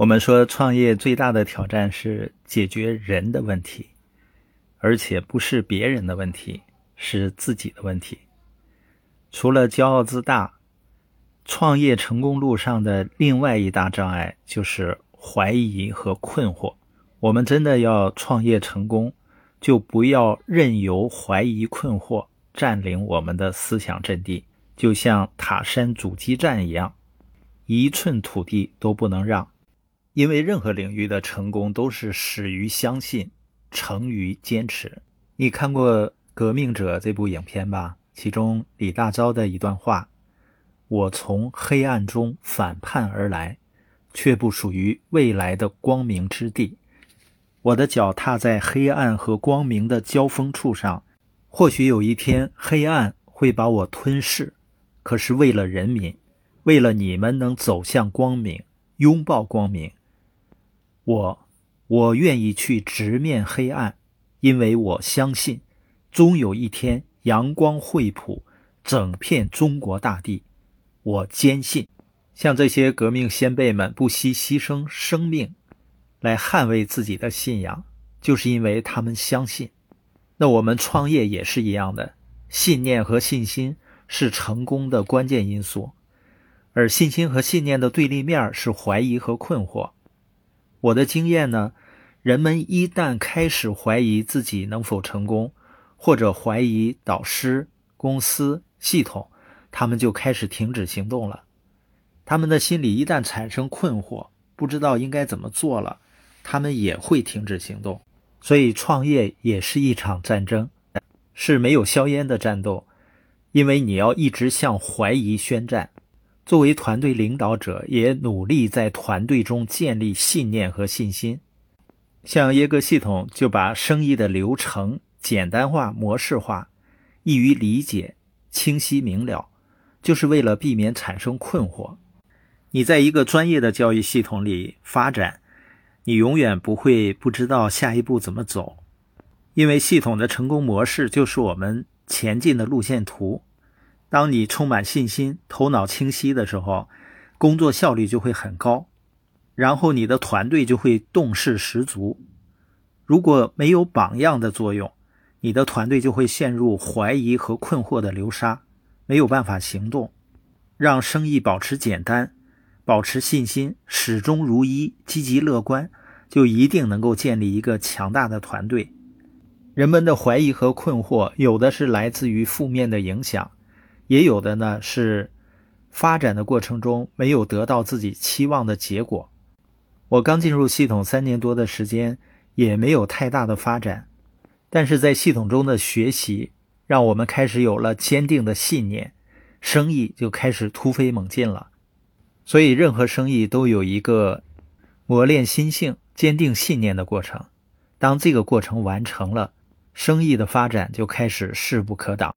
我们说创业最大的挑战是解决人的问题，而且不是别人的问题，是自己的问题。除了骄傲自大，创业成功路上的另外一大障碍就是怀疑和困惑。我们真的要创业成功，就不要任由怀疑困惑占领我们的思想阵地，就像塔山阻击战一样，一寸土地都不能让。因为任何领域的成功都是始于相信，成于坚持。你看过《革命者》这部影片吧？其中李大钊的一段话：“我从黑暗中反叛而来，却不属于未来的光明之地。我的脚踏在黑暗和光明的交锋处上，或许有一天黑暗会把我吞噬。可是为了人民，为了你们能走向光明，拥抱光明。”我，我愿意去直面黑暗，因为我相信，终有一天阳光会普整片中国大地。我坚信，像这些革命先辈们不惜牺牲生命来捍卫自己的信仰，就是因为他们相信。那我们创业也是一样的，信念和信心是成功的关键因素，而信心和信念的对立面是怀疑和困惑。我的经验呢，人们一旦开始怀疑自己能否成功，或者怀疑导师、公司、系统，他们就开始停止行动了。他们的心里一旦产生困惑，不知道应该怎么做了，他们也会停止行动。所以，创业也是一场战争，是没有硝烟的战斗，因为你要一直向怀疑宣战。作为团队领导者，也努力在团队中建立信念和信心。像耶格系统就把生意的流程简单化、模式化，易于理解、清晰明了，就是为了避免产生困惑。你在一个专业的教育系统里发展，你永远不会不知道下一步怎么走，因为系统的成功模式就是我们前进的路线图。当你充满信心、头脑清晰的时候，工作效率就会很高，然后你的团队就会动势十足。如果没有榜样的作用，你的团队就会陷入怀疑和困惑的流沙，没有办法行动。让生意保持简单，保持信心，始终如一，积极乐观，就一定能够建立一个强大的团队。人们的怀疑和困惑，有的是来自于负面的影响。也有的呢是发展的过程中没有得到自己期望的结果。我刚进入系统三年多的时间，也没有太大的发展，但是在系统中的学习，让我们开始有了坚定的信念，生意就开始突飞猛进了。所以，任何生意都有一个磨练心性、坚定信念的过程。当这个过程完成了，生意的发展就开始势不可挡。